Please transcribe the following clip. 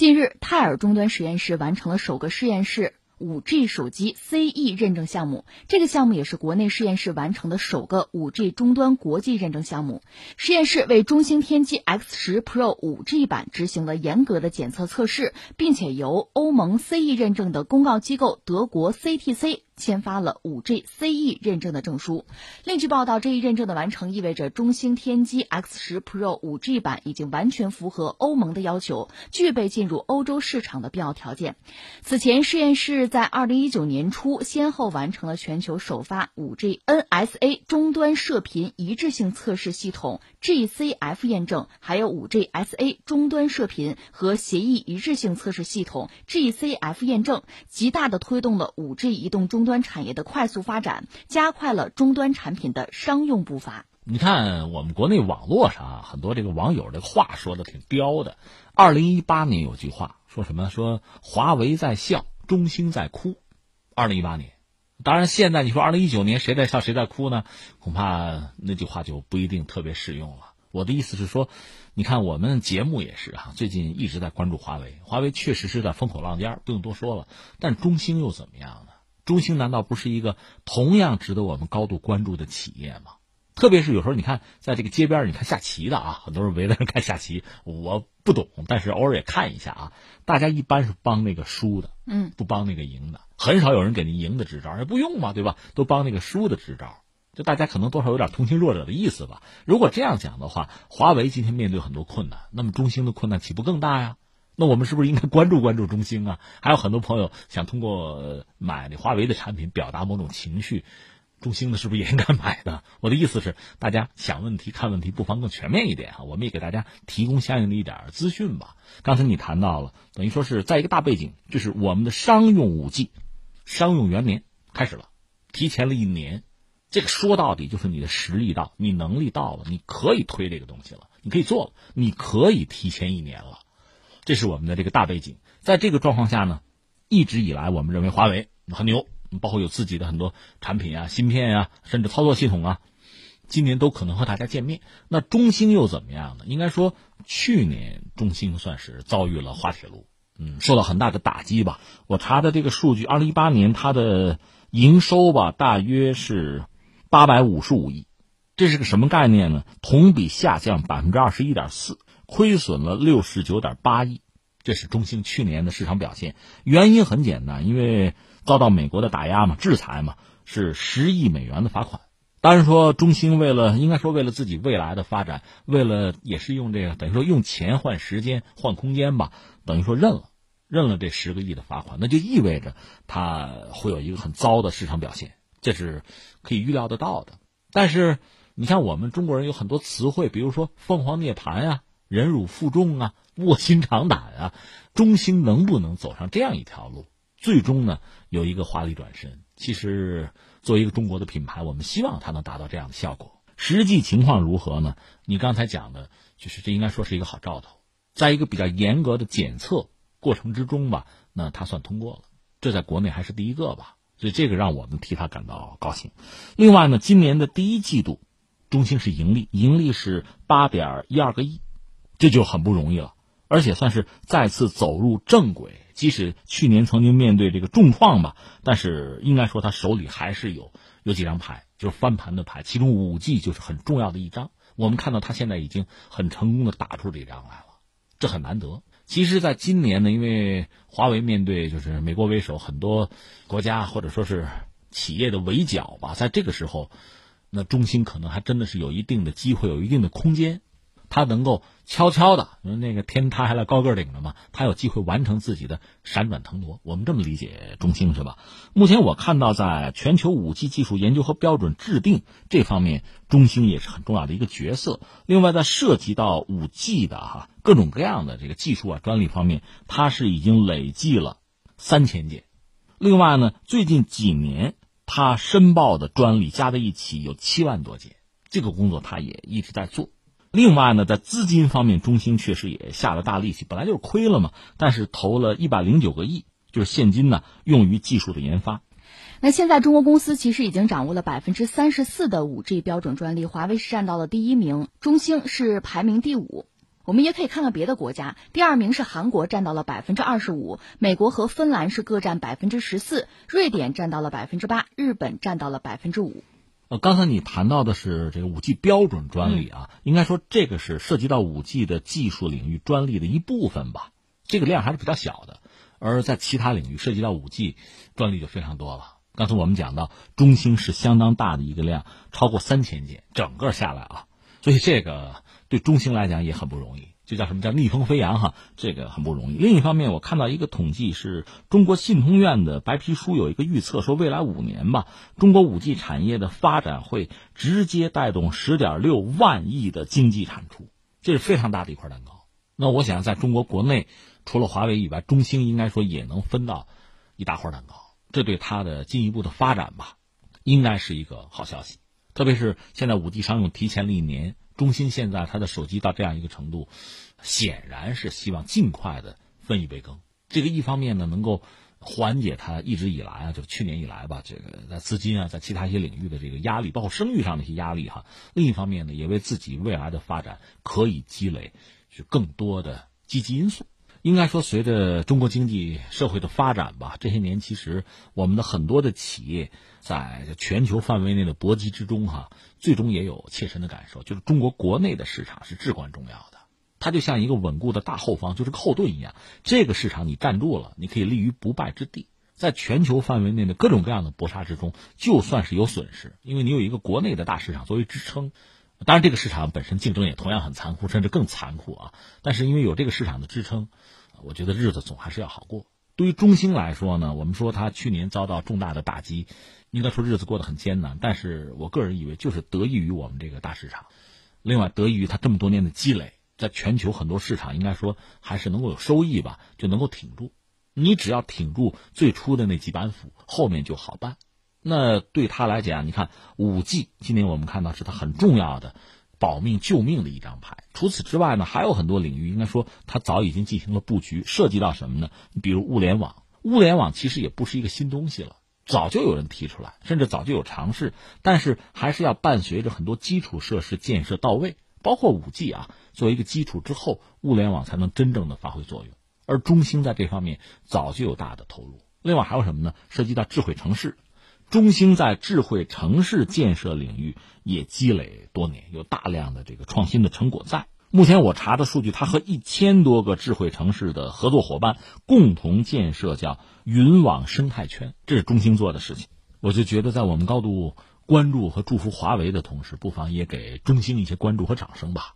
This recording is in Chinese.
近日，泰尔终端实验室完成了首个实验室。5G 手机 CE 认证项目，这个项目也是国内实验室完成的首个 5G 终端国际认证项目。实验室为中兴天机 X 十 Pro 5G 版执行了严格的检测测试，并且由欧盟 CE 认证的公告机构德国 CTC。签发了五 G CE 认证的证书。另据报道，这一认证的完成意味着中兴天机 X 十 Pro 五 G 版已经完全符合欧盟的要求，具备进入欧洲市场的必要条件。此前，实验室在二零一九年初先后完成了全球首发五 G NSA 终端射频一致性测试系统 GCF 验证，还有五 G SA 终端射频和协议一致性测试系统 GCF 验证，极大的推动了五 G 移动终端。产业的快速发展，加快了终端产品的商用步伐。你看，我们国内网络上啊，很多这个网友的话说的挺刁的。二零一八年有句话说什么？说华为在笑，中兴在哭。二零一八年，当然现在你说二零一九年谁在笑谁在哭呢？恐怕那句话就不一定特别适用了。我的意思是说，你看我们节目也是啊，最近一直在关注华为，华为确实是在风口浪尖，不用多说了。但中兴又怎么样呢？中兴难道不是一个同样值得我们高度关注的企业吗？特别是有时候你看，在这个街边，你看下棋的啊，很多人围着人看下棋。我不懂，但是偶尔也看一下啊。大家一般是帮那个输的，嗯，不帮那个赢的。很少有人给你赢的支招，也不用嘛，对吧？都帮那个输的支招。就大家可能多少有点同情弱者的意思吧。如果这样讲的话，华为今天面对很多困难，那么中兴的困难岂不更大呀？那我们是不是应该关注关注中兴啊？还有很多朋友想通过买华为的产品表达某种情绪，中兴的是不是也应该买的？我的意思是，大家想问题、看问题，不妨更全面一点啊。我们也给大家提供相应的一点资讯吧。刚才你谈到了，等于说是在一个大背景，就是我们的商用五 G 商用元年开始了，提前了一年。这个说到底就是你的实力到，你能力到了，你可以推这个东西了，你可以做了，你可以提前一年了。这是我们的这个大背景，在这个状况下呢，一直以来我们认为华为很牛，包括有自己的很多产品啊、芯片啊，甚至操作系统啊，今年都可能和大家见面。那中兴又怎么样呢？应该说，去年中兴算是遭遇了滑铁卢，嗯，受到很大的打击吧。我查的这个数据，二零一八年它的营收吧，大约是八百五十五亿，这是个什么概念呢？同比下降百分之二十一点四。亏损了六十九点八亿，这是中兴去年的市场表现。原因很简单，因为遭到美国的打压嘛，制裁嘛，是十亿美元的罚款。当然说，中兴为了应该说为了自己未来的发展，为了也是用这个等于说用钱换时间换空间吧，等于说认了，认了这十个亿的罚款，那就意味着它会有一个很糟的市场表现，这是可以预料得到的。但是你像我们中国人有很多词汇，比如说凤凰涅槃呀。忍辱负重啊，卧薪尝胆啊，中兴能不能走上这样一条路，最终呢有一个华丽转身？其实作为一个中国的品牌，我们希望它能达到这样的效果。实际情况如何呢？你刚才讲的，就是这应该说是一个好兆头，在一个比较严格的检测过程之中吧，那他算通过了，这在国内还是第一个吧，所以这个让我们替他感到高兴。另外呢，今年的第一季度，中兴是盈利，盈利是八点一二个亿。这就很不容易了，而且算是再次走入正轨。即使去年曾经面对这个重创吧，但是应该说他手里还是有有几张牌，就是翻盘的牌。其中五 G 就是很重要的一张。我们看到他现在已经很成功的打出这张来了，这很难得。其实，在今年呢，因为华为面对就是美国为首很多国家或者说是企业的围剿吧，在这个时候，那中兴可能还真的是有一定的机会，有一定的空间。他能够悄悄的，因为那个天塌下来高个顶着嘛？他有机会完成自己的闪转腾挪。我们这么理解中兴是吧？目前我看到，在全球五 G 技术研究和标准制定这方面，中兴也是很重要的一个角色。另外，在涉及到五 G 的哈各种各样的这个技术啊专利方面，它是已经累计了三千件。另外呢，最近几年他申报的专利加在一起有七万多件，这个工作他也一直在做。另外呢，在资金方面，中兴确实也下了大力气，本来就是亏了嘛，但是投了一百零九个亿，就是现金呢，用于技术的研发。那现在中国公司其实已经掌握了百分之三十四的五 G 标准专利，华为是占到了第一名，中兴是排名第五。我们也可以看看别的国家，第二名是韩国，占到了百分之二十五；美国和芬兰是各占百分之十四；瑞典占到了百分之八；日本占到了百分之五。呃，刚才你谈到的是这个五 G 标准专利啊，应该说这个是涉及到五 G 的技术领域专利的一部分吧，这个量还是比较小的。而在其他领域涉及到五 G 专利就非常多了。刚才我们讲到，中兴是相当大的一个量，超过三千件，整个下来啊，所以这个对中兴来讲也很不容易，就叫什么叫逆风飞扬哈，这个很不容易。另一方面，我看到一个统计，是中国信通院的白皮书有一个预测，说未来五年吧，中国五 G 产业的发展会直接带动十点六万亿的经济产出，这是非常大的一块蛋糕。那我想，在中国国内，除了华为以外，中兴应该说也能分到一大块蛋糕。这对它的进一步的发展吧，应该是一个好消息。特别是现在五 G 商用提前了一年，中兴现在它的手机到这样一个程度，显然是希望尽快的分一杯羹。这个一方面呢，能够缓解它一直以来啊，就去年以来吧，这个在资金啊，在其他一些领域的这个压力，包括声誉上的一些压力哈。另一方面呢，也为自己未来的发展可以积累是更多的积极因素。应该说，随着中国经济社会的发展吧，这些年其实我们的很多的企业在全球范围内的搏击之中，哈，最终也有切身的感受，就是中国国内的市场是至关重要的，它就像一个稳固的大后方，就是后盾一样。这个市场你站住了，你可以立于不败之地。在全球范围内的各种各样的搏杀之中，就算是有损失，因为你有一个国内的大市场作为支撑。当然，这个市场本身竞争也同样很残酷，甚至更残酷啊！但是因为有这个市场的支撑，我觉得日子总还是要好过。对于中兴来说呢，我们说它去年遭到重大的打击，应该说日子过得很艰难。但是我个人以为，就是得益于我们这个大市场，另外得益于它这么多年的积累，在全球很多市场应该说还是能够有收益吧，就能够挺住。你只要挺住最初的那几板斧，后面就好办。那对他来讲，你看五 G，今年我们看到是他很重要的保命救命的一张牌。除此之外呢，还有很多领域，应该说他早已经进行了布局，涉及到什么呢？比如物联网，物联网其实也不是一个新东西了，早就有人提出来，甚至早就有尝试，但是还是要伴随着很多基础设施建设到位，包括五 G 啊，作为一个基础之后，物联网才能真正的发挥作用。而中兴在这方面早就有大的投入。另外还有什么呢？涉及到智慧城市。中兴在智慧城市建设领域也积累多年，有大量的这个创新的成果在。目前我查的数据，它和一千多个智慧城市的合作伙伴共同建设叫云网生态圈，这是中兴做的事情。我就觉得，在我们高度关注和祝福华为的同时，不妨也给中兴一些关注和掌声吧。